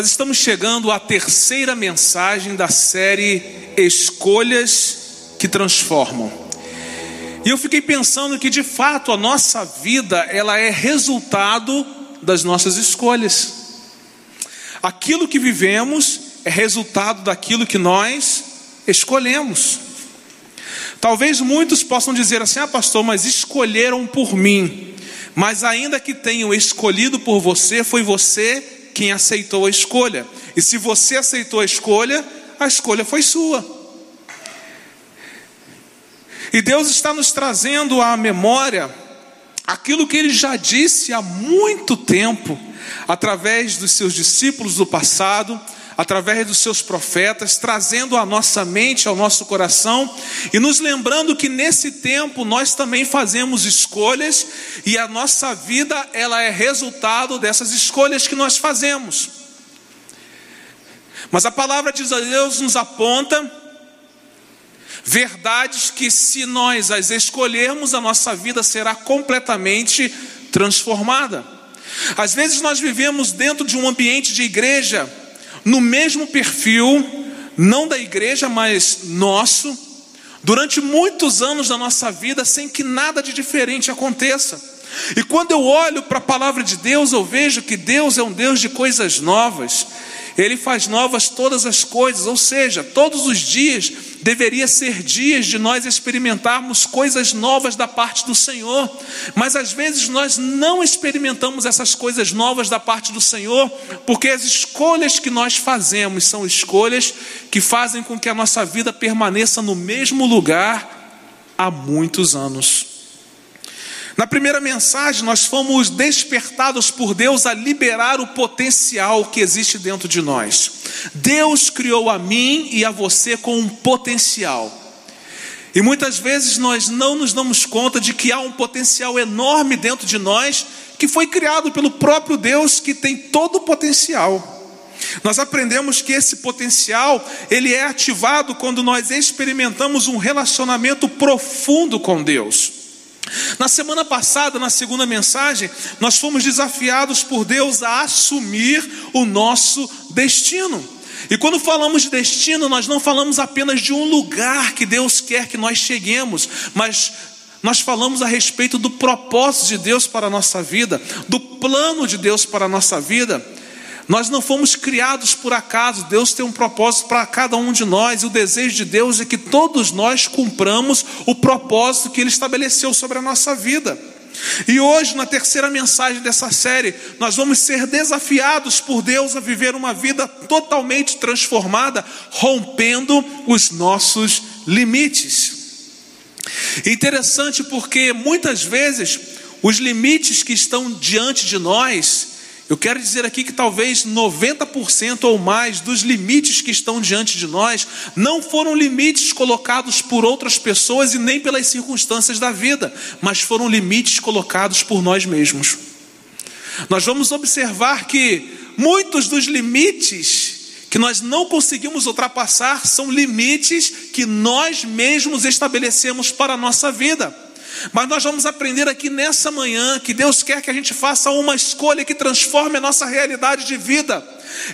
Nós estamos chegando à terceira mensagem da série Escolhas que Transformam. E eu fiquei pensando que de fato a nossa vida ela é resultado das nossas escolhas. Aquilo que vivemos é resultado daquilo que nós escolhemos. Talvez muitos possam dizer assim: "Ah, pastor, mas escolheram por mim". Mas ainda que tenham escolhido por você, foi você quem aceitou a escolha. E se você aceitou a escolha, a escolha foi sua. E Deus está nos trazendo à memória aquilo que ele já disse há muito tempo, através dos seus discípulos do passado, através dos seus profetas, trazendo à nossa mente, ao nosso coração e nos lembrando que nesse tempo nós também fazemos escolhas e a nossa vida ela é resultado dessas escolhas que nós fazemos. Mas a palavra de Deus nos aponta verdades que se nós as escolhermos, a nossa vida será completamente transformada. Às vezes nós vivemos dentro de um ambiente de igreja no mesmo perfil, não da igreja, mas nosso, durante muitos anos da nossa vida, sem que nada de diferente aconteça. E quando eu olho para a palavra de Deus, eu vejo que Deus é um Deus de coisas novas. Ele faz novas todas as coisas, ou seja, todos os dias deveria ser dias de nós experimentarmos coisas novas da parte do Senhor, mas às vezes nós não experimentamos essas coisas novas da parte do Senhor, porque as escolhas que nós fazemos são escolhas que fazem com que a nossa vida permaneça no mesmo lugar há muitos anos. Na primeira mensagem, nós fomos despertados por Deus a liberar o potencial que existe dentro de nós. Deus criou a mim e a você com um potencial. E muitas vezes nós não nos damos conta de que há um potencial enorme dentro de nós, que foi criado pelo próprio Deus, que tem todo o potencial. Nós aprendemos que esse potencial, ele é ativado quando nós experimentamos um relacionamento profundo com Deus. Na semana passada, na segunda mensagem, nós fomos desafiados por Deus a assumir o nosso destino. E quando falamos de destino, nós não falamos apenas de um lugar que Deus quer que nós cheguemos, mas nós falamos a respeito do propósito de Deus para a nossa vida, do plano de Deus para a nossa vida. Nós não fomos criados por acaso, Deus tem um propósito para cada um de nós, e o desejo de Deus é que todos nós cumpramos o propósito que Ele estabeleceu sobre a nossa vida. E hoje, na terceira mensagem dessa série, nós vamos ser desafiados por Deus a viver uma vida totalmente transformada, rompendo os nossos limites. Interessante porque muitas vezes os limites que estão diante de nós, eu quero dizer aqui que talvez 90% ou mais dos limites que estão diante de nós não foram limites colocados por outras pessoas e nem pelas circunstâncias da vida, mas foram limites colocados por nós mesmos. Nós vamos observar que muitos dos limites que nós não conseguimos ultrapassar são limites que nós mesmos estabelecemos para a nossa vida. Mas nós vamos aprender aqui nessa manhã que Deus quer que a gente faça uma escolha que transforme a nossa realidade de vida.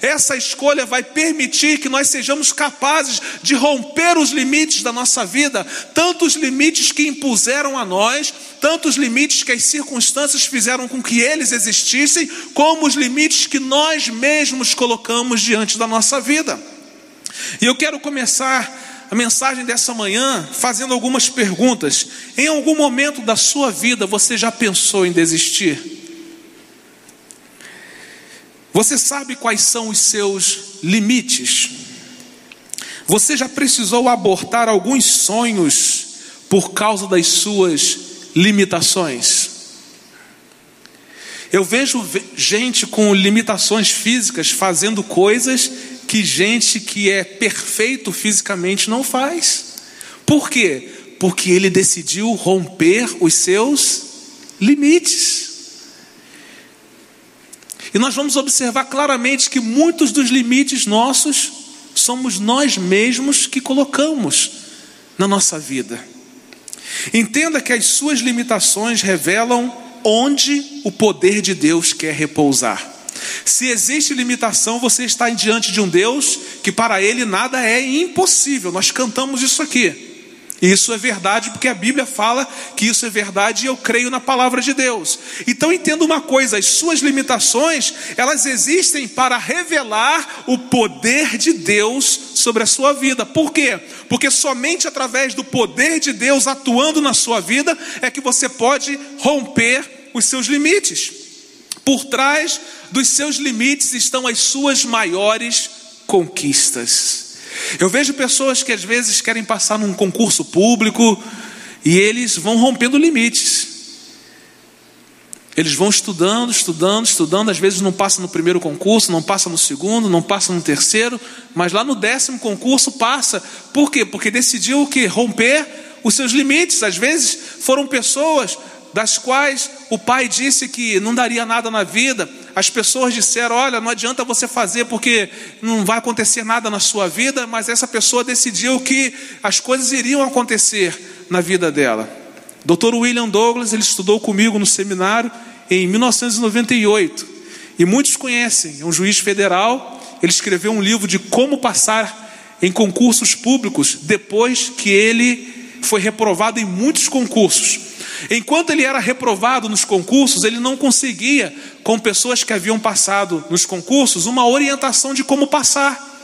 Essa escolha vai permitir que nós sejamos capazes de romper os limites da nossa vida, tanto os limites que impuseram a nós, tanto os limites que as circunstâncias fizeram com que eles existissem, como os limites que nós mesmos colocamos diante da nossa vida. E eu quero começar a mensagem dessa manhã fazendo algumas perguntas. Em algum momento da sua vida você já pensou em desistir? Você sabe quais são os seus limites? Você já precisou abortar alguns sonhos por causa das suas limitações? Eu vejo gente com limitações físicas fazendo coisas que gente que é perfeito fisicamente não faz. Por quê? Porque ele decidiu romper os seus limites. E nós vamos observar claramente que muitos dos limites nossos somos nós mesmos que colocamos na nossa vida. Entenda que as suas limitações revelam onde o poder de Deus quer repousar. Se existe limitação, você está diante de um Deus que para ele nada é impossível. Nós cantamos isso aqui. E isso é verdade porque a Bíblia fala que isso é verdade e eu creio na palavra de Deus. Então entenda uma coisa, as suas limitações, elas existem para revelar o poder de Deus sobre a sua vida. Por quê? Porque somente através do poder de Deus atuando na sua vida é que você pode romper os seus limites. Por trás dos seus limites estão as suas maiores conquistas. Eu vejo pessoas que às vezes querem passar num concurso público e eles vão rompendo limites. Eles vão estudando, estudando, estudando, às vezes não passa no primeiro concurso, não passa no segundo, não passa no terceiro, mas lá no décimo concurso passa. Por quê? Porque decidiu que? Romper os seus limites. Às vezes foram pessoas das quais o pai disse que não daria nada na vida, as pessoas disseram: Olha, não adianta você fazer porque não vai acontecer nada na sua vida, mas essa pessoa decidiu que as coisas iriam acontecer na vida dela. Dr. William Douglas, ele estudou comigo no seminário em 1998, e muitos conhecem, é um juiz federal, ele escreveu um livro de como passar em concursos públicos depois que ele foi reprovado em muitos concursos. Enquanto ele era reprovado nos concursos, ele não conseguia, com pessoas que haviam passado nos concursos, uma orientação de como passar.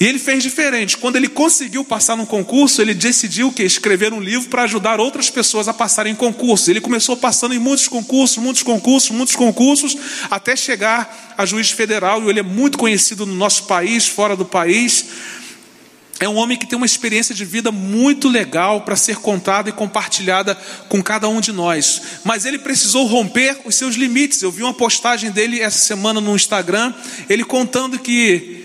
E ele fez diferente. Quando ele conseguiu passar no concurso, ele decidiu que escrever um livro para ajudar outras pessoas a passarem em concursos. Ele começou passando em muitos concursos, muitos concursos, muitos concursos, até chegar a juiz federal. E ele é muito conhecido no nosso país, fora do país. É um homem que tem uma experiência de vida muito legal para ser contada e compartilhada com cada um de nós. Mas ele precisou romper os seus limites. Eu vi uma postagem dele essa semana no Instagram, ele contando que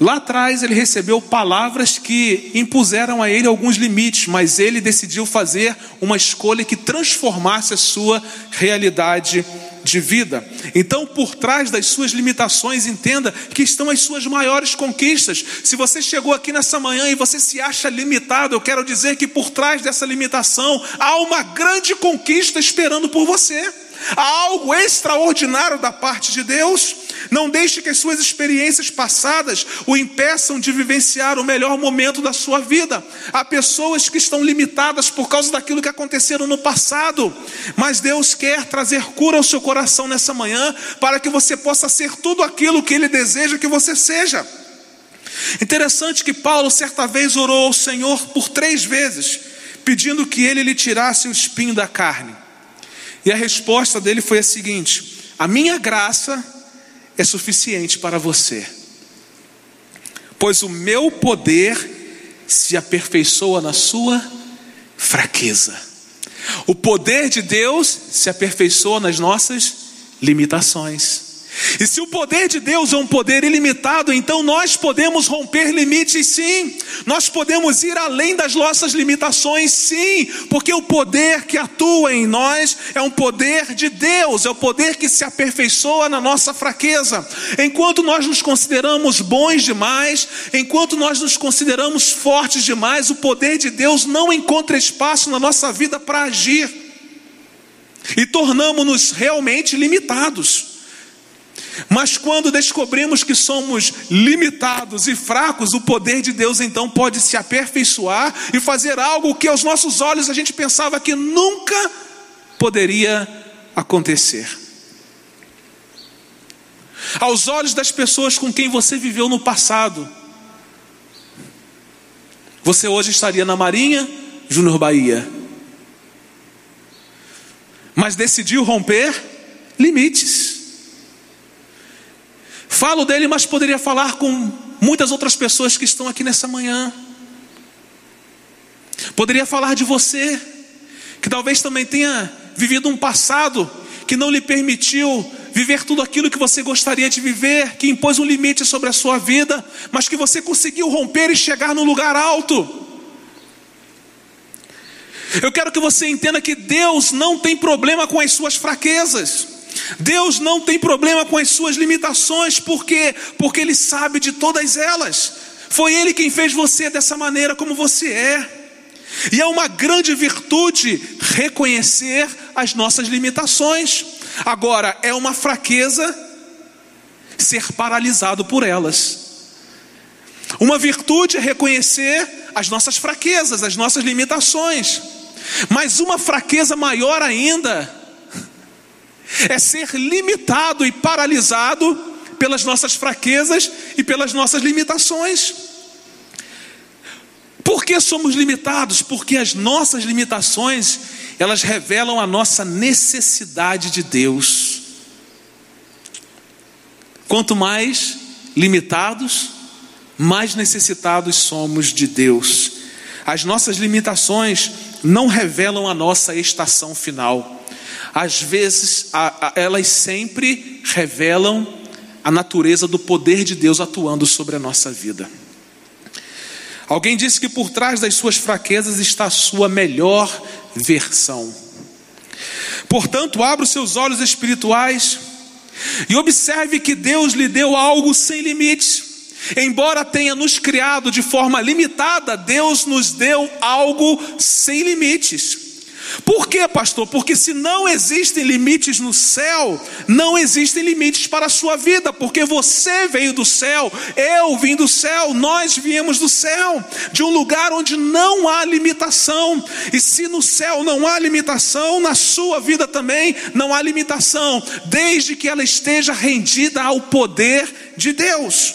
lá atrás ele recebeu palavras que impuseram a ele alguns limites, mas ele decidiu fazer uma escolha que transformasse a sua realidade de vida. Então, por trás das suas limitações, entenda que estão as suas maiores conquistas. Se você chegou aqui nessa manhã e você se acha limitado, eu quero dizer que por trás dessa limitação há uma grande conquista esperando por você. Há algo extraordinário da parte de Deus. Não deixe que as suas experiências passadas o impeçam de vivenciar o melhor momento da sua vida. Há pessoas que estão limitadas por causa daquilo que aconteceram no passado, mas Deus quer trazer cura ao seu coração nessa manhã para que você possa ser tudo aquilo que Ele deseja que você seja. Interessante que Paulo certa vez orou ao Senhor por três vezes, pedindo que Ele lhe tirasse o espinho da carne. E a resposta dele foi a seguinte: A minha graça é suficiente para você, pois o meu poder se aperfeiçoa na sua fraqueza. O poder de Deus se aperfeiçoa nas nossas limitações. E se o poder de Deus é um poder ilimitado, então nós podemos romper limites, sim. Nós podemos ir além das nossas limitações, sim. Porque o poder que atua em nós é um poder de Deus, é o poder que se aperfeiçoa na nossa fraqueza. Enquanto nós nos consideramos bons demais, enquanto nós nos consideramos fortes demais, o poder de Deus não encontra espaço na nossa vida para agir. E tornamos-nos realmente limitados. Mas quando descobrimos que somos limitados e fracos, o poder de Deus então pode se aperfeiçoar e fazer algo que aos nossos olhos a gente pensava que nunca poderia acontecer. Aos olhos das pessoas com quem você viveu no passado, você hoje estaria na Marinha, Júnior Bahia, mas decidiu romper limites. Falo dele, mas poderia falar com muitas outras pessoas que estão aqui nessa manhã. Poderia falar de você, que talvez também tenha vivido um passado que não lhe permitiu viver tudo aquilo que você gostaria de viver, que impôs um limite sobre a sua vida, mas que você conseguiu romper e chegar no lugar alto. Eu quero que você entenda que Deus não tem problema com as suas fraquezas. Deus não tem problema com as suas limitações, por quê? Porque Ele sabe de todas elas. Foi Ele quem fez você dessa maneira como você é. E é uma grande virtude reconhecer as nossas limitações. Agora, é uma fraqueza ser paralisado por elas. Uma virtude é reconhecer as nossas fraquezas, as nossas limitações. Mas uma fraqueza maior ainda é ser limitado e paralisado pelas nossas fraquezas e pelas nossas limitações. Por que somos limitados? Porque as nossas limitações, elas revelam a nossa necessidade de Deus. Quanto mais limitados, mais necessitados somos de Deus. As nossas limitações não revelam a nossa estação final. Às vezes, a, a, elas sempre revelam a natureza do poder de Deus atuando sobre a nossa vida. Alguém disse que por trás das suas fraquezas está a sua melhor versão. Portanto, abra os seus olhos espirituais e observe que Deus lhe deu algo sem limites. Embora tenha nos criado de forma limitada, Deus nos deu algo sem limites. Por quê, pastor? Porque se não existem limites no céu, não existem limites para a sua vida, porque você veio do céu, eu vim do céu, nós viemos do céu, de um lugar onde não há limitação. E se no céu não há limitação, na sua vida também não há limitação, desde que ela esteja rendida ao poder de Deus.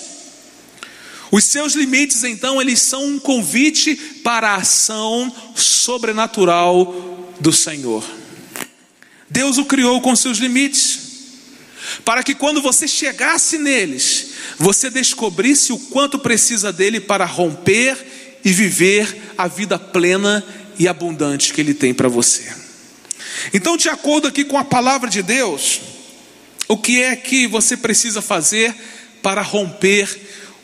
Os seus limites, então, eles são um convite para a ação sobrenatural do Senhor. Deus o criou com seus limites, para que quando você chegasse neles, você descobrisse o quanto precisa dele para romper e viver a vida plena e abundante que ele tem para você. Então, de acordo aqui com a palavra de Deus, o que é que você precisa fazer para romper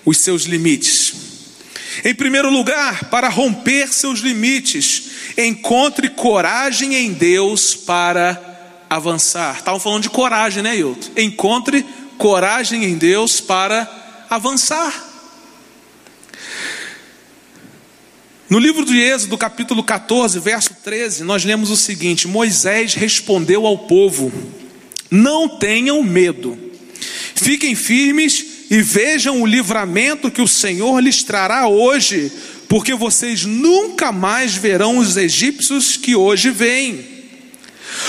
os seus limites. Em primeiro lugar, para romper seus limites, encontre coragem em Deus para avançar. Estavam falando de coragem, né, Hilton? Encontre coragem em Deus para avançar. No livro de Êxodo, capítulo 14, verso 13, nós lemos o seguinte: Moisés respondeu ao povo: Não tenham medo, fiquem firmes e vejam o livramento que o Senhor lhes trará hoje, porque vocês nunca mais verão os egípcios que hoje vêm.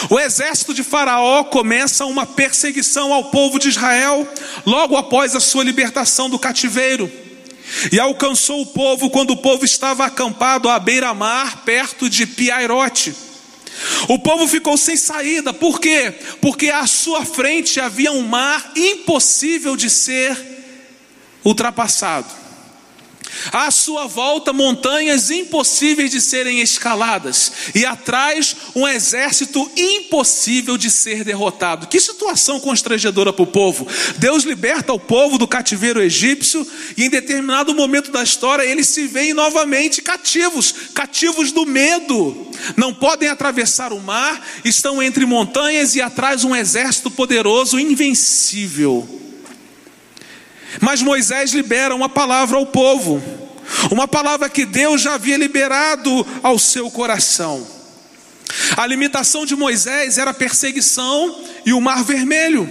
O exército de Faraó começa uma perseguição ao povo de Israel logo após a sua libertação do cativeiro. E alcançou o povo quando o povo estava acampado à beira-mar, perto de Piairote. O povo ficou sem saída, por quê? Porque à sua frente havia um mar impossível de ser ultrapassado. À sua volta, montanhas impossíveis de serem escaladas, e atrás, um exército impossível de ser derrotado. Que situação constrangedora para o povo! Deus liberta o povo do cativeiro egípcio, e em determinado momento da história, eles se veem novamente cativos cativos do medo. Não podem atravessar o mar, estão entre montanhas, e atrás, um exército poderoso, invencível. Mas Moisés libera uma palavra ao povo, uma palavra que Deus já havia liberado ao seu coração. A limitação de Moisés era a perseguição e o mar vermelho.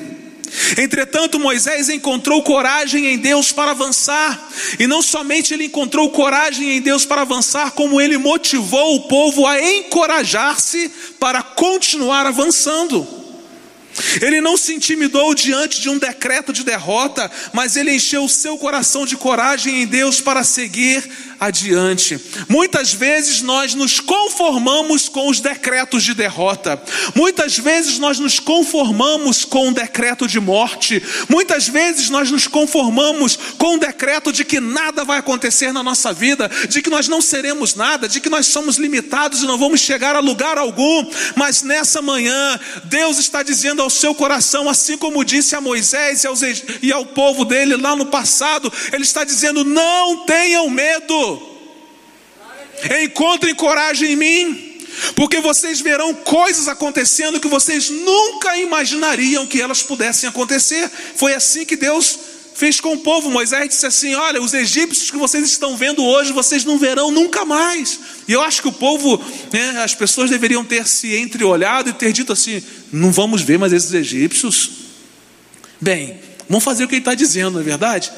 Entretanto, Moisés encontrou coragem em Deus para avançar, e não somente ele encontrou coragem em Deus para avançar, como ele motivou o povo a encorajar-se para continuar avançando. Ele não se intimidou diante de um decreto de derrota, mas ele encheu o seu coração de coragem em Deus para seguir adiante. Muitas vezes nós nos conformamos com os decretos de derrota, muitas vezes nós nos conformamos com o decreto de morte, muitas vezes nós nos conformamos com o decreto de que nada vai acontecer na nossa vida, de que nós não seremos nada, de que nós somos limitados e não vamos chegar a lugar algum, mas nessa manhã, Deus está dizendo ao seu coração, assim como disse a Moisés e, aos, e ao povo dele lá no passado, Ele está dizendo: não tenham medo, encontrem coragem em mim. Porque vocês verão coisas acontecendo que vocês nunca imaginariam que elas pudessem acontecer. Foi assim que Deus fez com o povo. Moisés disse assim: Olha, os egípcios que vocês estão vendo hoje, vocês não verão nunca mais. E eu acho que o povo, né, as pessoas deveriam ter se entreolhado e ter dito assim: Não vamos ver mais esses egípcios. Bem, Vamos fazer o que ele está dizendo, não é verdade?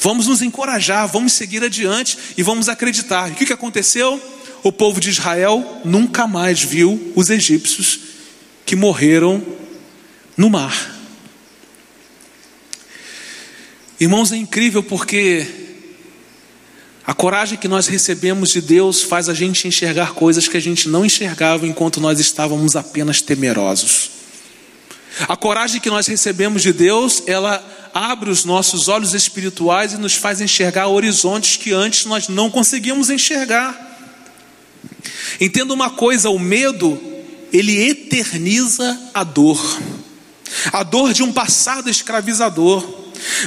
Vamos nos encorajar, vamos seguir adiante e vamos acreditar. E o que, aconteceu? O povo de Israel nunca mais viu os egípcios que morreram no mar. Irmãos, é incrível porque a coragem que nós recebemos de Deus faz a gente enxergar coisas que a gente não enxergava enquanto nós estávamos apenas temerosos. A coragem que nós recebemos de Deus, ela abre os nossos olhos espirituais e nos faz enxergar horizontes que antes nós não conseguíamos enxergar. Entenda uma coisa: o medo, ele eterniza a dor, a dor de um passado escravizador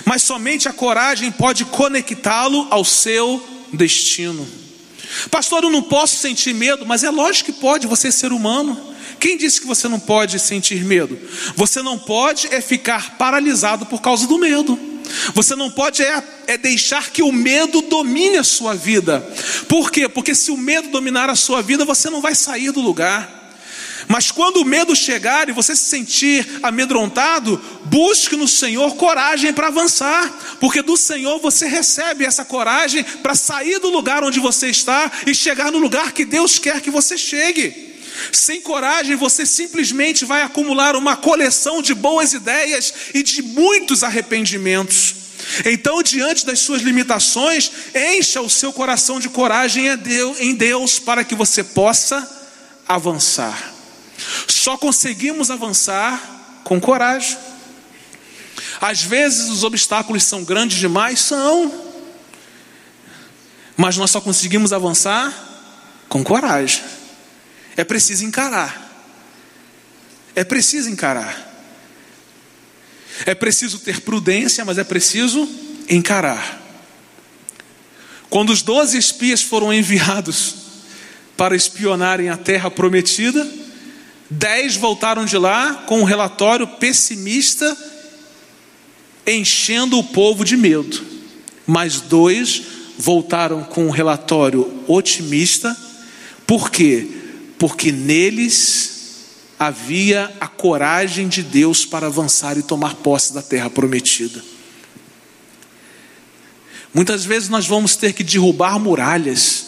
mas somente a coragem pode conectá-lo ao seu destino. Pastor, eu não posso sentir medo, mas é lógico que pode, você é ser humano. Quem disse que você não pode sentir medo? Você não pode é ficar paralisado por causa do medo. Você não pode é, é, deixar que o medo domine a sua vida. Por quê? Porque se o medo dominar a sua vida, você não vai sair do lugar. Mas quando o medo chegar e você se sentir amedrontado, busque no Senhor coragem para avançar, porque do Senhor você recebe essa coragem para sair do lugar onde você está e chegar no lugar que Deus quer que você chegue. Sem coragem, você simplesmente vai acumular uma coleção de boas ideias e de muitos arrependimentos. Então, diante das suas limitações, encha o seu coração de coragem em Deus para que você possa avançar. Só conseguimos avançar com coragem. Às vezes os obstáculos são grandes demais, são. Mas nós só conseguimos avançar com coragem. É preciso encarar. É preciso encarar. É preciso ter prudência, mas é preciso encarar. Quando os doze espias foram enviados para espionarem a terra prometida, Dez voltaram de lá com um relatório pessimista, enchendo o povo de medo. Mas dois voltaram com um relatório otimista. Por quê? Porque neles havia a coragem de Deus para avançar e tomar posse da terra prometida. Muitas vezes nós vamos ter que derrubar muralhas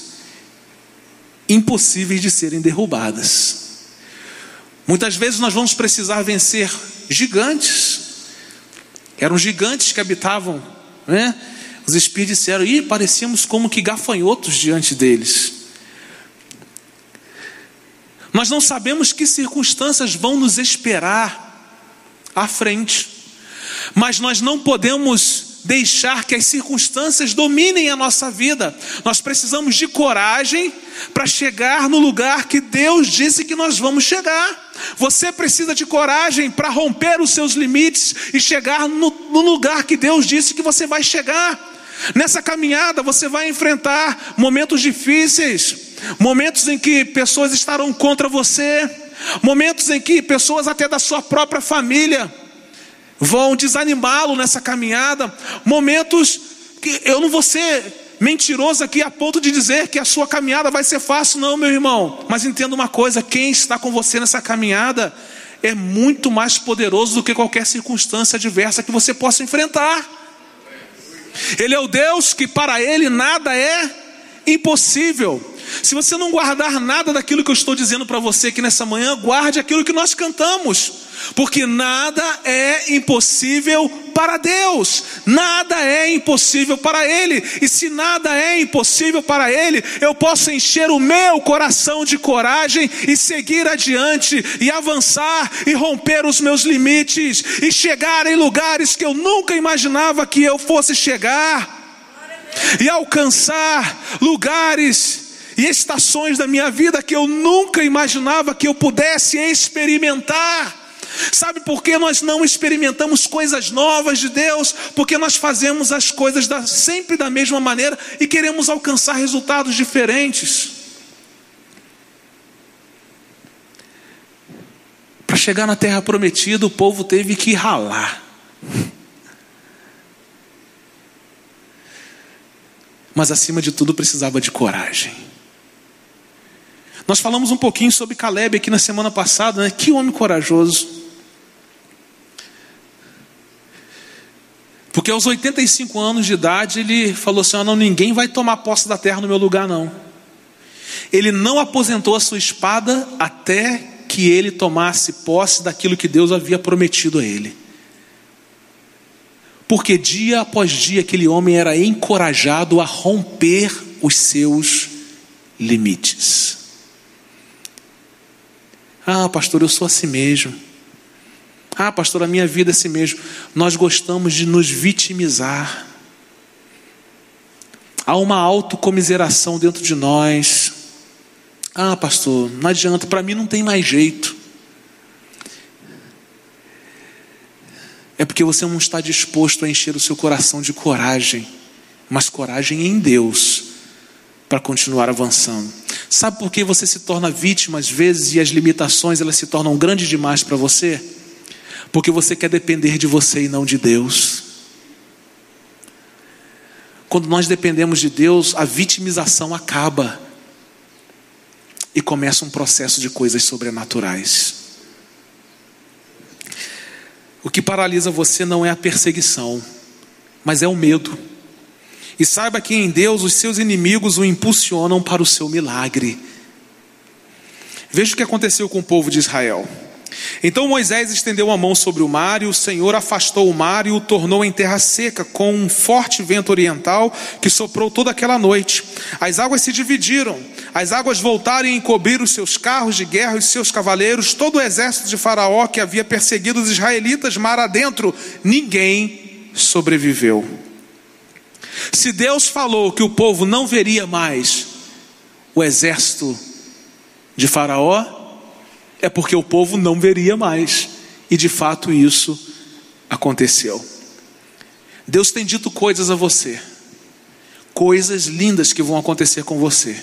impossíveis de serem derrubadas. Muitas vezes nós vamos precisar vencer gigantes. Eram gigantes que habitavam, né? Os espíritos disseram, e parecíamos como que gafanhotos diante deles. Nós não sabemos que circunstâncias vão nos esperar à frente, mas nós não podemos deixar que as circunstâncias dominem a nossa vida. Nós precisamos de coragem para chegar no lugar que Deus disse que nós vamos chegar. Você precisa de coragem para romper os seus limites e chegar no, no, lugar que Deus disse que você vai chegar. Nessa caminhada você vai enfrentar momentos difíceis, momentos em que pessoas estarão contra você, momentos em que pessoas até da sua própria família vão desanimá-lo nessa caminhada, momentos que eu não vou ser mentiroso aqui a ponto de dizer que a sua caminhada vai ser fácil, não, meu irmão. Mas entenda uma coisa: quem está com você nessa caminhada é muito mais poderoso do que qualquer circunstância adversa que você possa enfrentar. Ele é o Deus que para ele nada é impossível. Se você não guardar nada daquilo que eu estou dizendo para você aqui nessa manhã, guarde aquilo que nós cantamos, porque nada é impossível para Deus, nada é impossível para Ele, e se nada é impossível para Ele, eu posso encher o meu coração de coragem e seguir adiante, e avançar, e romper os meus limites, e chegar em lugares que eu nunca imaginava que eu fosse chegar, e alcançar lugares e estações da minha vida que eu nunca imaginava que eu pudesse experimentar. Sabe por que nós não experimentamos coisas novas de Deus? Porque nós fazemos as coisas da, sempre da mesma maneira e queremos alcançar resultados diferentes. Para chegar na terra prometida, o povo teve que ralar. Mas acima de tudo precisava de coragem. Nós falamos um pouquinho sobre Caleb aqui na semana passada, né? Que homem corajoso. Porque aos 85 anos de idade ele falou assim: ah, não, ninguém vai tomar posse da terra no meu lugar, não. Ele não aposentou a sua espada até que ele tomasse posse daquilo que Deus havia prometido a ele. Porque dia após dia aquele homem era encorajado a romper os seus limites. Ah, pastor, eu sou assim mesmo. Ah, pastor, a minha vida é assim mesmo. Nós gostamos de nos vitimizar. Há uma autocomiseração dentro de nós. Ah, pastor, não adianta, para mim não tem mais jeito. É porque você não está disposto a encher o seu coração de coragem, mas coragem em Deus, para continuar avançando. Sabe por que você se torna vítima às vezes e as limitações elas se tornam grandes demais para você? Porque você quer depender de você e não de Deus. Quando nós dependemos de Deus, a vitimização acaba e começa um processo de coisas sobrenaturais. O que paralisa você não é a perseguição, mas é o medo. E saiba que em Deus os seus inimigos o impulsionam para o seu milagre. Veja o que aconteceu com o povo de Israel. Então Moisés estendeu a mão sobre o mar, e o Senhor afastou o mar e o tornou em terra seca, com um forte vento oriental que soprou toda aquela noite. As águas se dividiram, as águas voltaram e encobriram os seus carros de guerra e os seus cavaleiros, todo o exército de Faraó que havia perseguido os israelitas mar adentro, ninguém sobreviveu. Se Deus falou que o povo não veria mais o exército de Faraó, é porque o povo não veria mais. E de fato isso aconteceu. Deus tem dito coisas a você, coisas lindas que vão acontecer com você.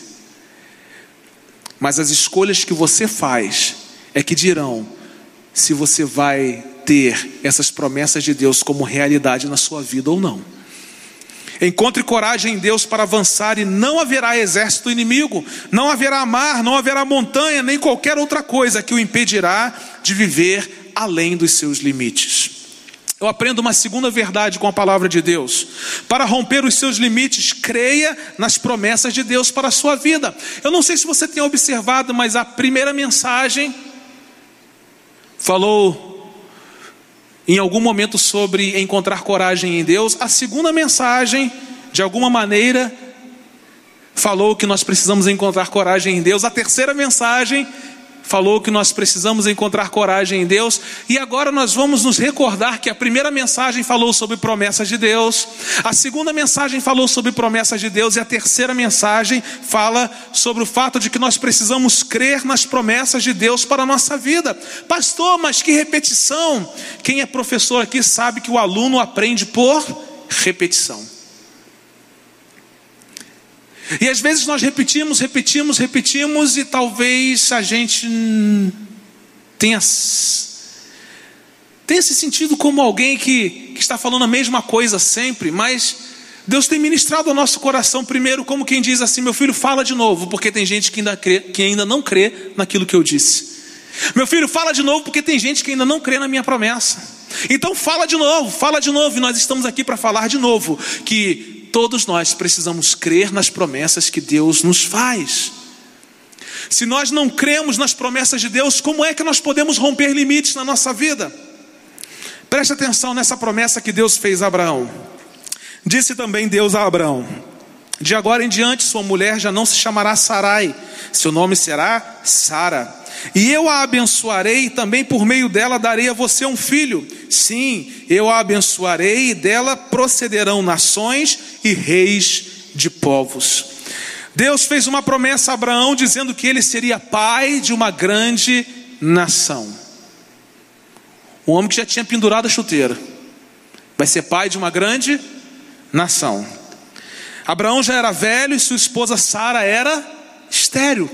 Mas as escolhas que você faz é que dirão se você vai ter essas promessas de Deus como realidade na sua vida ou não. Encontre coragem em Deus para avançar e não haverá exército inimigo, não haverá mar, não haverá montanha, nem qualquer outra coisa que o impedirá de viver além dos seus limites. Eu aprendo uma segunda verdade com a palavra de Deus. Para romper os seus limites, creia nas promessas de Deus para a sua vida. Eu não sei se você tem observado, mas a primeira mensagem falou em algum momento sobre encontrar coragem em Deus. A segunda mensagem, de alguma maneira, falou que nós precisamos encontrar coragem em Deus. A terceira mensagem falou que nós precisamos encontrar coragem em Deus, e agora nós vamos nos recordar que a primeira mensagem falou sobre promessas de Deus, a segunda mensagem falou sobre promessas de Deus, e a terceira mensagem fala sobre o fato de que nós precisamos crer nas promessas de Deus para a nossa vida. Pastor, mas que repetição! Quem é professor aqui sabe que o aluno aprende por repetição. E às vezes nós repetimos, repetimos, repetimos, e talvez a gente tenha, tenha se sentido como alguém que, que está falando a mesma coisa sempre, mas Deus tem ministrado ao nosso coração primeiro, como quem diz assim: meu filho, fala de novo, porque tem gente que ainda, crê, que ainda não crê naquilo que eu disse. Meu filho, fala de novo, porque tem gente que ainda não crê na minha promessa. Então fala de novo, fala de novo, e nós estamos aqui para falar de novo que todos nós precisamos crer nas promessas que Deus nos faz. Se nós não cremos nas promessas de Deus, como é que nós podemos romper limites na nossa vida? Preste atenção nessa promessa que Deus fez a Abraão. Disse também Deus a Abraão: De agora em diante, sua mulher já não se chamará Sarai, seu nome será Sara. E eu a abençoarei, e também por meio dela darei a você um filho. Sim, eu a abençoarei, e dela procederão nações e reis de povos. Deus fez uma promessa a Abraão dizendo que ele seria pai de uma grande nação. Um homem que já tinha pendurado a chuteira vai ser pai de uma grande nação. Abraão já era velho e sua esposa Sara era estéril.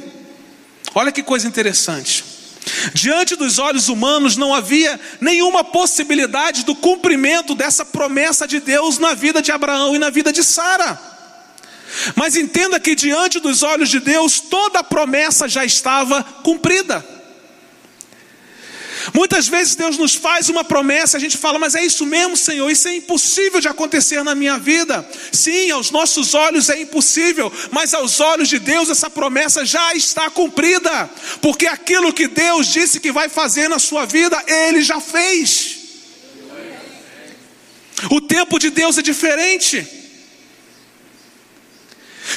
Olha que coisa interessante. Diante dos olhos humanos não havia nenhuma possibilidade do cumprimento dessa promessa de Deus na vida de Abraão e na vida de Sara. Mas entenda que diante dos olhos de Deus toda a promessa já estava cumprida. Muitas vezes Deus nos faz uma promessa, a gente fala, mas é isso mesmo, Senhor, isso é impossível de acontecer na minha vida. Sim, aos nossos olhos é impossível, mas aos olhos de Deus essa promessa já está cumprida, porque aquilo que Deus disse que vai fazer na sua vida, Ele já fez. O tempo de Deus é diferente.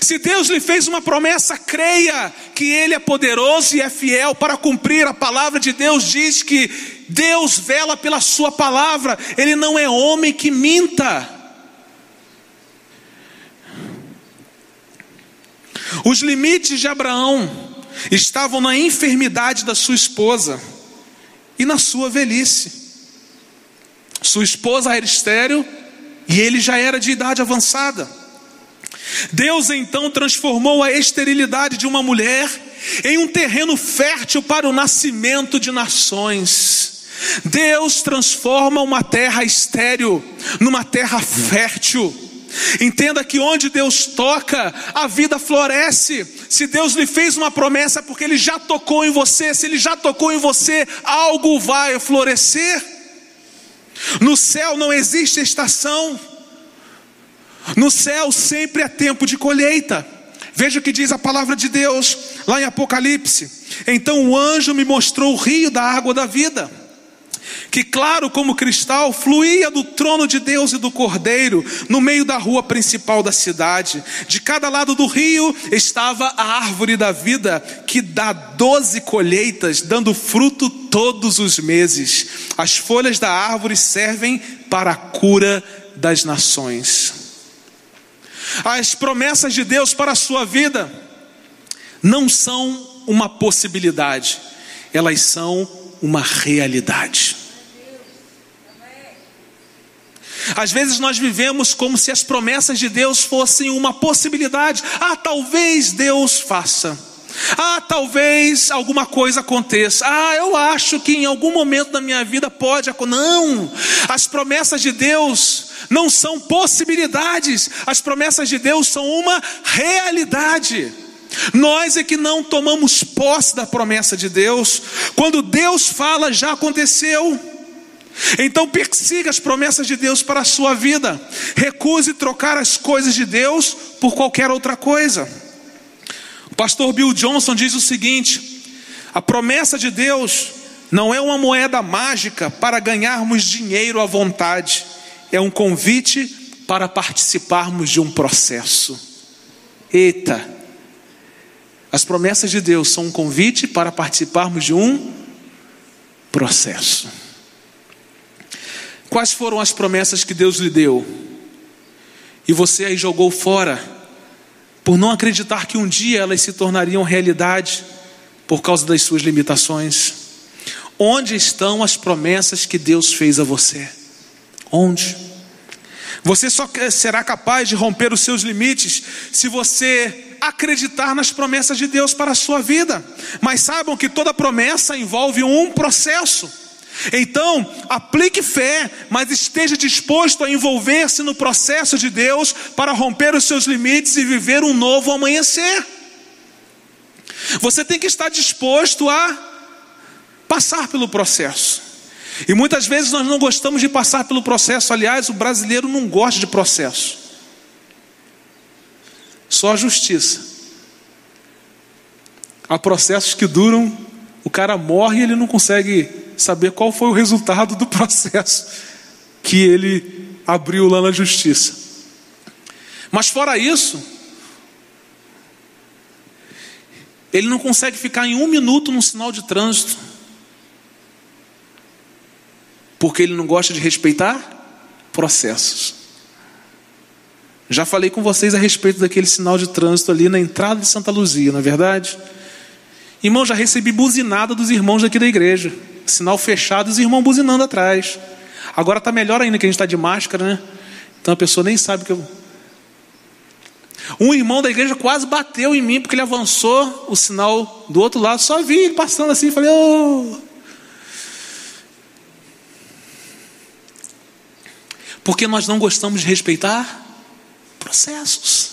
Se Deus lhe fez uma promessa, creia que Ele é poderoso e é fiel para cumprir. A palavra de Deus diz que Deus vela pela Sua palavra, Ele não é homem que minta. Os limites de Abraão estavam na enfermidade da sua esposa e na sua velhice. Sua esposa era estéril e ele já era de idade avançada. Deus então transformou a esterilidade de uma mulher em um terreno fértil para o nascimento de nações. Deus transforma uma terra estéril numa terra fértil. Entenda que onde Deus toca, a vida floresce. Se Deus lhe fez uma promessa, porque Ele já tocou em você, se Ele já tocou em você, algo vai florescer. No céu não existe estação. No céu sempre é tempo de colheita. Veja o que diz a palavra de Deus lá em Apocalipse. Então o anjo me mostrou o rio da água da vida, que claro como cristal fluía do trono de Deus e do Cordeiro, no meio da rua principal da cidade. De cada lado do rio estava a árvore da vida, que dá doze colheitas, dando fruto todos os meses. As folhas da árvore servem para a cura das nações. As promessas de Deus para a sua vida não são uma possibilidade, elas são uma realidade. Às vezes nós vivemos como se as promessas de Deus fossem uma possibilidade. Ah, talvez Deus faça. Ah, talvez alguma coisa aconteça. Ah, eu acho que em algum momento da minha vida pode acontecer. Não, as promessas de Deus não são possibilidades, as promessas de Deus são uma realidade. Nós é que não tomamos posse da promessa de Deus, quando Deus fala, já aconteceu. Então persiga as promessas de Deus para a sua vida, recuse trocar as coisas de Deus por qualquer outra coisa. O pastor Bill Johnson diz o seguinte: a promessa de Deus não é uma moeda mágica para ganharmos dinheiro à vontade é um convite para participarmos de um processo. Eita! As promessas de Deus são um convite para participarmos de um processo. Quais foram as promessas que Deus lhe deu? E você aí jogou fora, por não acreditar que um dia elas se tornariam realidade, por causa das suas limitações. Onde estão as promessas que Deus fez a você? Onde? Você só será capaz de romper os seus limites se você acreditar nas promessas de Deus para a sua vida. Mas saibam que toda promessa envolve um processo. Então, aplique fé, mas esteja disposto a envolver-se no processo de Deus para romper os seus limites e viver um novo amanhecer. Você tem que estar disposto a passar pelo processo. E muitas vezes nós não gostamos de passar pelo processo. Aliás, o brasileiro não gosta de processo. Só a justiça. Há processos que duram, o cara morre e ele não consegue saber qual foi o resultado do processo que ele abriu lá na justiça. Mas fora isso, ele não consegue ficar em um minuto num sinal de trânsito porque ele não gosta de respeitar processos. Já falei com vocês a respeito daquele sinal de trânsito ali na entrada de Santa Luzia, não é verdade? Irmão, já recebi buzinada dos irmãos daqui da igreja. Sinal fechado, os irmãos buzinando atrás. Agora está melhor ainda que a gente está de máscara, né? Então a pessoa nem sabe que eu. Um irmão da igreja quase bateu em mim porque ele avançou o sinal do outro lado. Só vi ele passando assim, falei, oh. Porque nós não gostamos de respeitar processos.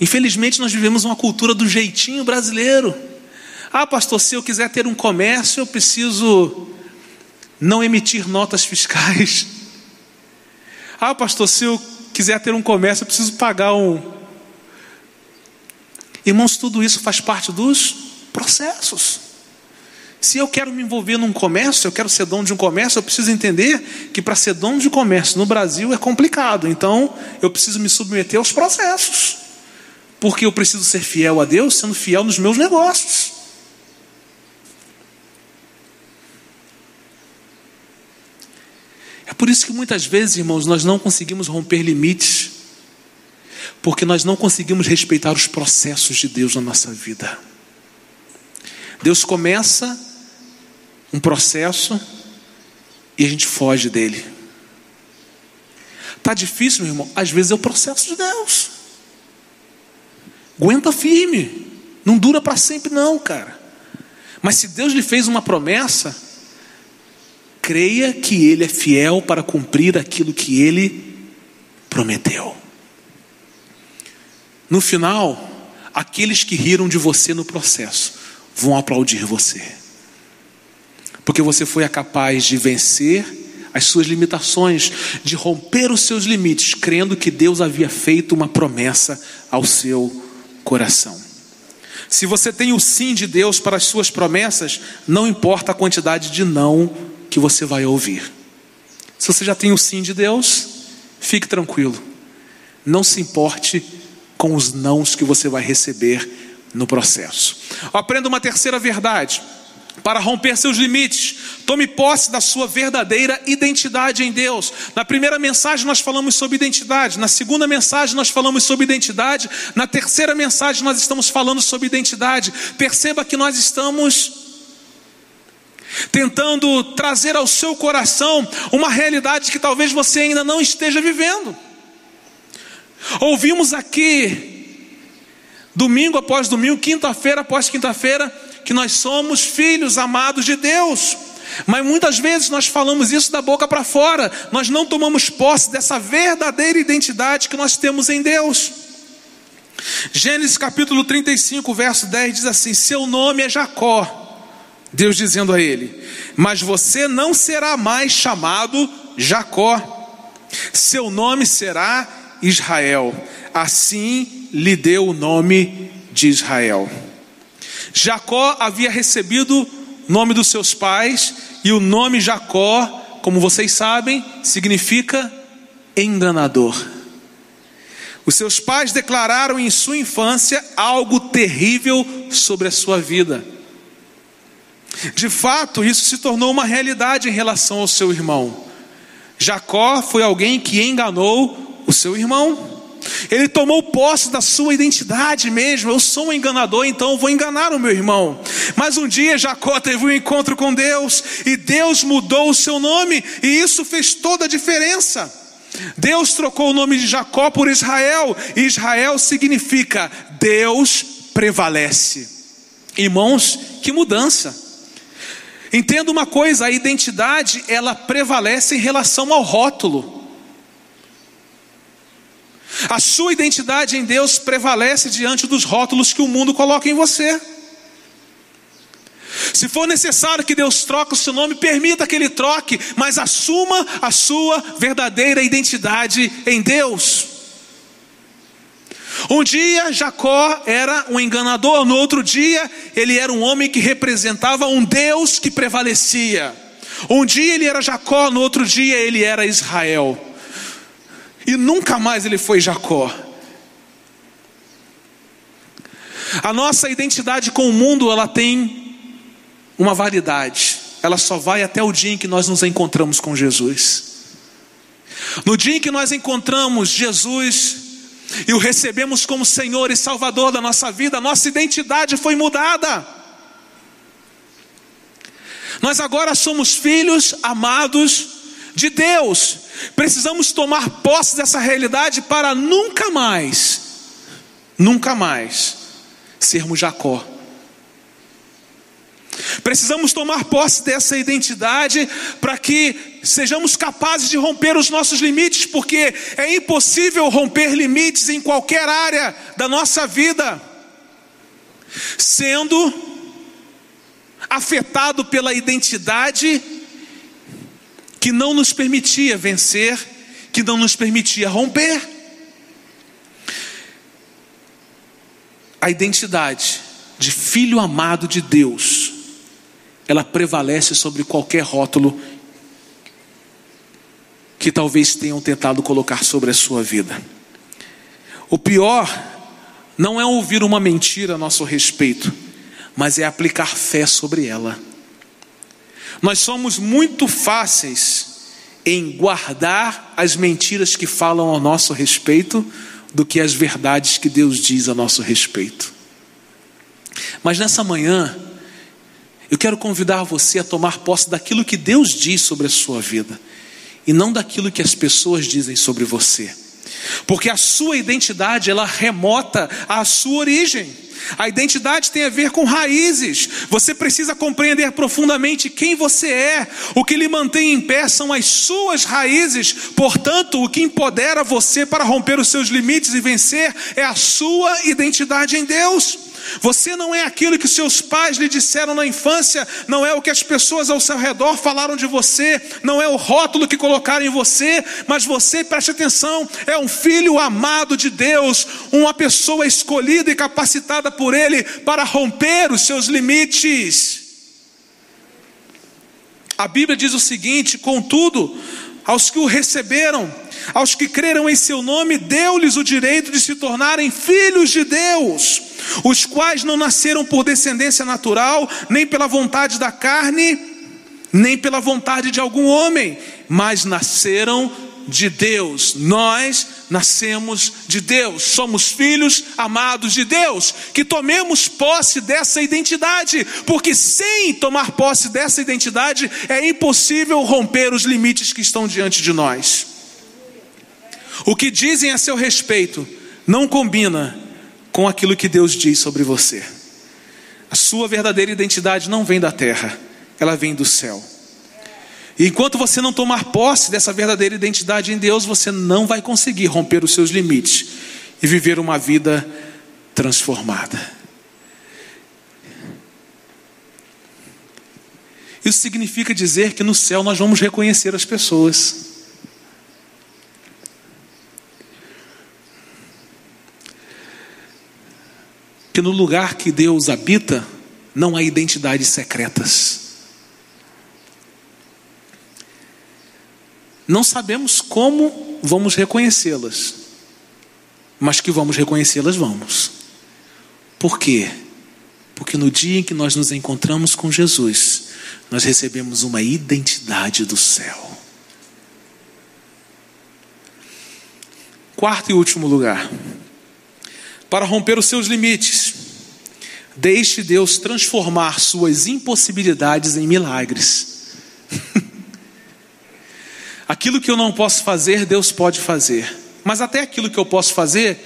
Infelizmente, nós vivemos uma cultura do jeitinho brasileiro. Ah, pastor, se eu quiser ter um comércio, eu preciso não emitir notas fiscais. Ah, pastor, se eu quiser ter um comércio, eu preciso pagar um. Irmãos, tudo isso faz parte dos processos. Se eu quero me envolver num comércio, eu quero ser dono de um comércio, eu preciso entender que para ser dono de comércio no Brasil é complicado. Então, eu preciso me submeter aos processos. Porque eu preciso ser fiel a Deus, sendo fiel nos meus negócios. É por isso que muitas vezes, irmãos, nós não conseguimos romper limites, porque nós não conseguimos respeitar os processos de Deus na nossa vida. Deus começa um processo e a gente foge dele. Tá difícil, meu irmão? Às vezes é o processo de Deus. Aguenta firme. Não dura para sempre não, cara. Mas se Deus lhe fez uma promessa, creia que ele é fiel para cumprir aquilo que ele prometeu. No final, aqueles que riram de você no processo vão aplaudir você porque você foi capaz de vencer as suas limitações, de romper os seus limites, crendo que Deus havia feito uma promessa ao seu coração. Se você tem o sim de Deus para as suas promessas, não importa a quantidade de não que você vai ouvir. Se você já tem o sim de Deus, fique tranquilo. Não se importe com os nãos que você vai receber no processo. Aprenda uma terceira verdade para romper seus limites. Tome posse da sua verdadeira identidade em Deus. Na primeira mensagem nós falamos sobre identidade, na segunda mensagem nós falamos sobre identidade, na terceira mensagem nós estamos falando sobre identidade. Perceba que nós estamos tentando trazer ao seu coração uma realidade que talvez você ainda não esteja vivendo. Ouvimos aqui, domingo após domingo, quinta-feira após quinta-feira, que nós somos filhos amados de Deus. Mas muitas vezes nós falamos isso da boca para fora, nós não tomamos posse dessa verdadeira identidade que nós temos em Deus. Gênesis capítulo 35, verso 10 diz assim: Seu nome é Jacó. Deus dizendo a ele: Mas você não será mais chamado Jacó, seu nome será Israel. Assim lhe deu o nome de Israel. Jacó havia recebido o nome dos seus pais, e o nome Jacó, como vocês sabem, significa enganador. Os seus pais declararam em sua infância algo terrível sobre a sua vida. De fato, isso se tornou uma realidade em relação ao seu irmão. Jacó foi alguém que enganou o seu irmão. Ele tomou posse da sua identidade mesmo. Eu sou um enganador, então eu vou enganar o meu irmão. Mas um dia Jacó teve um encontro com Deus e Deus mudou o seu nome, e isso fez toda a diferença. Deus trocou o nome de Jacó por Israel, e Israel significa Deus prevalece. Irmãos, que mudança. Entenda uma coisa, a identidade ela prevalece em relação ao rótulo. A sua identidade em Deus prevalece diante dos rótulos que o mundo coloca em você. Se for necessário que Deus troque o seu nome, permita que Ele troque, mas assuma a sua verdadeira identidade em Deus. Um dia Jacó era um enganador, no outro dia ele era um homem que representava um Deus que prevalecia. Um dia ele era Jacó, no outro dia ele era Israel e nunca mais ele foi Jacó. A nossa identidade com o mundo, ela tem uma validade. Ela só vai até o dia em que nós nos encontramos com Jesus. No dia em que nós encontramos Jesus e o recebemos como Senhor e Salvador da nossa vida, nossa identidade foi mudada. Nós agora somos filhos amados de Deus. Precisamos tomar posse dessa realidade para nunca mais, nunca mais sermos Jacó. Precisamos tomar posse dessa identidade para que sejamos capazes de romper os nossos limites, porque é impossível romper limites em qualquer área da nossa vida, sendo afetado pela identidade que não nos permitia vencer, que não nos permitia romper. A identidade de filho amado de Deus, ela prevalece sobre qualquer rótulo que talvez tenham tentado colocar sobre a sua vida. O pior não é ouvir uma mentira a nosso respeito, mas é aplicar fé sobre ela. Nós somos muito fáceis em guardar as mentiras que falam ao nosso respeito do que as verdades que Deus diz a nosso respeito. Mas nessa manhã, eu quero convidar você a tomar posse daquilo que Deus diz sobre a sua vida e não daquilo que as pessoas dizem sobre você. Porque a sua identidade, ela remota à sua origem. A identidade tem a ver com raízes. Você precisa compreender profundamente quem você é. O que lhe mantém em pé são as suas raízes. Portanto, o que empodera você para romper os seus limites e vencer é a sua identidade em Deus. Você não é aquilo que seus pais lhe disseram na infância, não é o que as pessoas ao seu redor falaram de você, não é o rótulo que colocaram em você, mas você, preste atenção, é um filho amado de Deus, uma pessoa escolhida e capacitada por Ele para romper os seus limites. A Bíblia diz o seguinte: contudo, aos que o receberam, aos que creram em seu nome, deu-lhes o direito de se tornarem filhos de Deus os quais não nasceram por descendência natural, nem pela vontade da carne, nem pela vontade de algum homem, mas nasceram de Deus. Nós nascemos de Deus, somos filhos amados de Deus. Que tomemos posse dessa identidade, porque sem tomar posse dessa identidade é impossível romper os limites que estão diante de nós. O que dizem a seu respeito não combina com aquilo que Deus diz sobre você. A sua verdadeira identidade não vem da terra, ela vem do céu. E enquanto você não tomar posse dessa verdadeira identidade em Deus, você não vai conseguir romper os seus limites e viver uma vida transformada. Isso significa dizer que no céu nós vamos reconhecer as pessoas. Que no lugar que Deus habita não há identidades secretas. Não sabemos como vamos reconhecê-las, mas que vamos reconhecê-las, vamos. Por quê? Porque no dia em que nós nos encontramos com Jesus, nós recebemos uma identidade do céu. Quarto e último lugar para romper os seus limites. Deixe Deus transformar suas impossibilidades em milagres. aquilo que eu não posso fazer, Deus pode fazer. Mas até aquilo que eu posso fazer,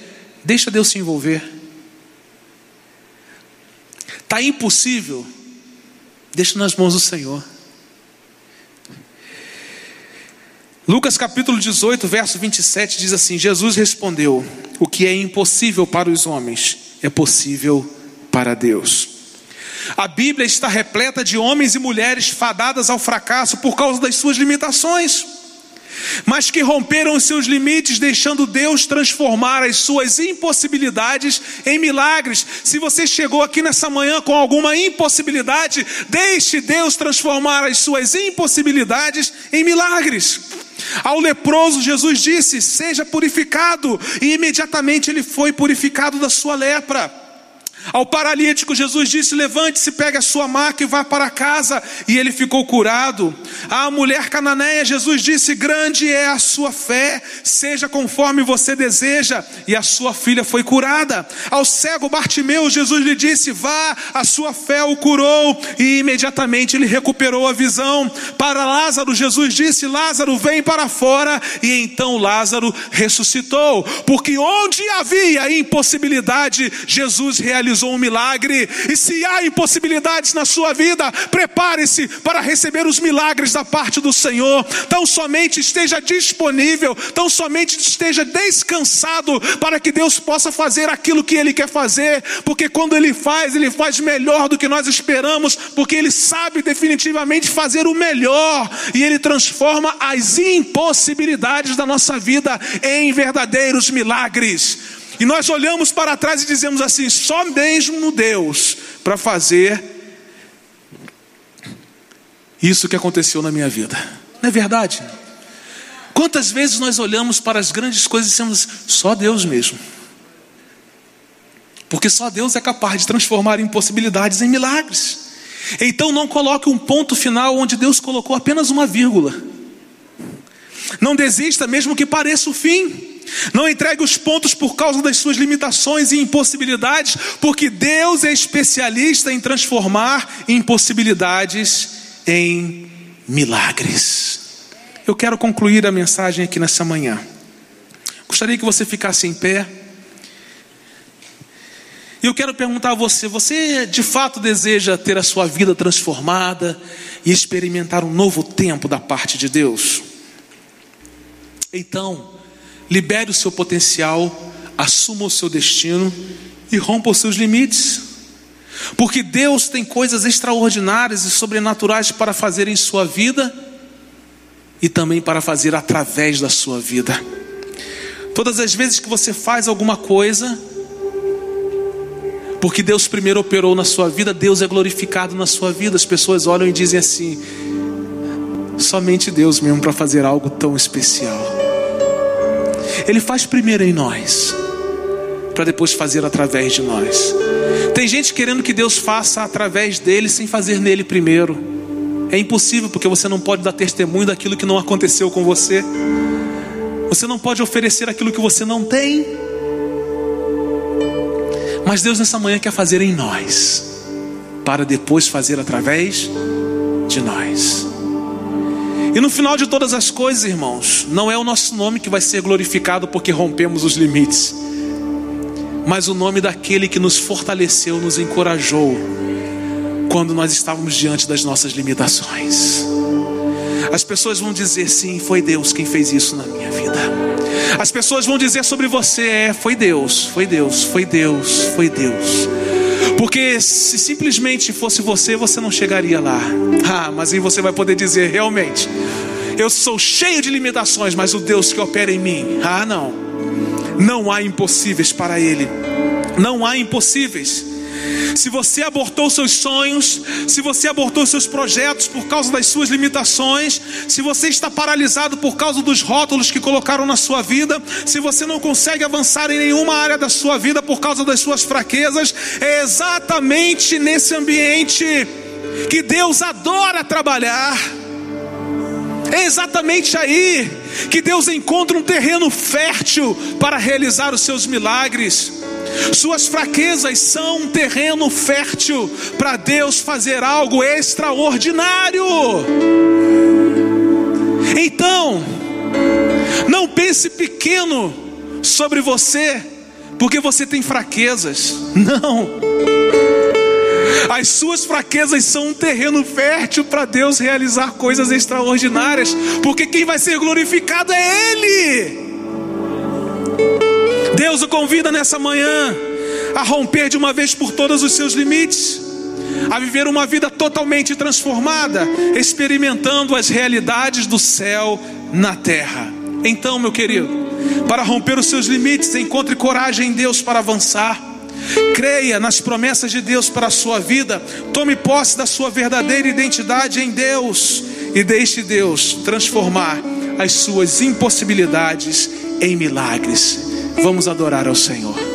deixa Deus se envolver. Está impossível, deixa nas mãos do Senhor. Lucas capítulo 18, verso 27 diz assim: Jesus respondeu: O que é impossível para os homens é possível para Deus. A Bíblia está repleta de homens e mulheres fadadas ao fracasso por causa das suas limitações, mas que romperam seus limites, deixando Deus transformar as suas impossibilidades em milagres. Se você chegou aqui nessa manhã com alguma impossibilidade, deixe Deus transformar as suas impossibilidades em milagres. Ao leproso, Jesus disse: Seja purificado, e imediatamente ele foi purificado da sua lepra. Ao paralítico, Jesus disse: Levante-se, pegue a sua maca e vá para casa. E ele ficou curado. À mulher cananeia, Jesus disse: Grande é a sua fé, seja conforme você deseja. E a sua filha foi curada. Ao cego Bartimeu, Jesus lhe disse: Vá, a sua fé o curou. E imediatamente ele recuperou a visão. Para Lázaro, Jesus disse: Lázaro, vem para fora. E então Lázaro ressuscitou. Porque onde havia impossibilidade, Jesus realizou realizou um milagre. E se há impossibilidades na sua vida, prepare-se para receber os milagres da parte do Senhor. Tão somente esteja disponível, tão somente esteja descansado para que Deus possa fazer aquilo que Ele quer fazer, porque quando Ele faz, Ele faz melhor do que nós esperamos, porque Ele sabe definitivamente fazer o melhor e Ele transforma as impossibilidades da nossa vida em verdadeiros milagres. E nós olhamos para trás e dizemos assim: só mesmo Deus para fazer isso que aconteceu na minha vida. Não é verdade? Quantas vezes nós olhamos para as grandes coisas e dizemos: só Deus mesmo. Porque só Deus é capaz de transformar impossibilidades em milagres. Então não coloque um ponto final onde Deus colocou apenas uma vírgula. Não desista, mesmo que pareça o fim. Não entregue os pontos por causa das suas limitações e impossibilidades, porque Deus é especialista em transformar impossibilidades em milagres. Eu quero concluir a mensagem aqui nessa manhã. Gostaria que você ficasse em pé. E eu quero perguntar a você: você de fato deseja ter a sua vida transformada e experimentar um novo tempo da parte de Deus? Então, libere o seu potencial, assuma o seu destino e rompa os seus limites. Porque Deus tem coisas extraordinárias e sobrenaturais para fazer em sua vida e também para fazer através da sua vida. Todas as vezes que você faz alguma coisa, porque Deus primeiro operou na sua vida, Deus é glorificado na sua vida. As pessoas olham e dizem assim: somente Deus mesmo para fazer algo tão especial. Ele faz primeiro em nós, para depois fazer através de nós. Tem gente querendo que Deus faça através dele sem fazer nele primeiro. É impossível, porque você não pode dar testemunho daquilo que não aconteceu com você. Você não pode oferecer aquilo que você não tem. Mas Deus nessa manhã quer fazer em nós, para depois fazer através de nós. E no final de todas as coisas, irmãos, não é o nosso nome que vai ser glorificado porque rompemos os limites, mas o nome daquele que nos fortaleceu, nos encorajou, quando nós estávamos diante das nossas limitações. As pessoas vão dizer sim, foi Deus quem fez isso na minha vida. As pessoas vão dizer sobre você: é, foi Deus, foi Deus, foi Deus, foi Deus. Porque se simplesmente fosse você, você não chegaria lá. Ah, mas aí você vai poder dizer: realmente, eu sou cheio de limitações, mas o Deus que opera em mim, ah, não, não há impossíveis para Ele, não há impossíveis. Se você abortou seus sonhos, se você abortou seus projetos por causa das suas limitações, se você está paralisado por causa dos rótulos que colocaram na sua vida, se você não consegue avançar em nenhuma área da sua vida por causa das suas fraquezas, é exatamente nesse ambiente que Deus adora trabalhar. É exatamente aí que Deus encontra um terreno fértil para realizar os seus milagres. Suas fraquezas são um terreno fértil para Deus fazer algo extraordinário. Então, não pense pequeno sobre você, porque você tem fraquezas. Não. As suas fraquezas são um terreno fértil para Deus realizar coisas extraordinárias, porque quem vai ser glorificado é Ele. Deus o convida nessa manhã a romper de uma vez por todas os seus limites, a viver uma vida totalmente transformada, experimentando as realidades do céu na terra. Então, meu querido, para romper os seus limites, encontre coragem em Deus para avançar. Creia nas promessas de Deus para a sua vida, tome posse da sua verdadeira identidade em Deus e deixe Deus transformar as suas impossibilidades em milagres. Vamos adorar ao Senhor.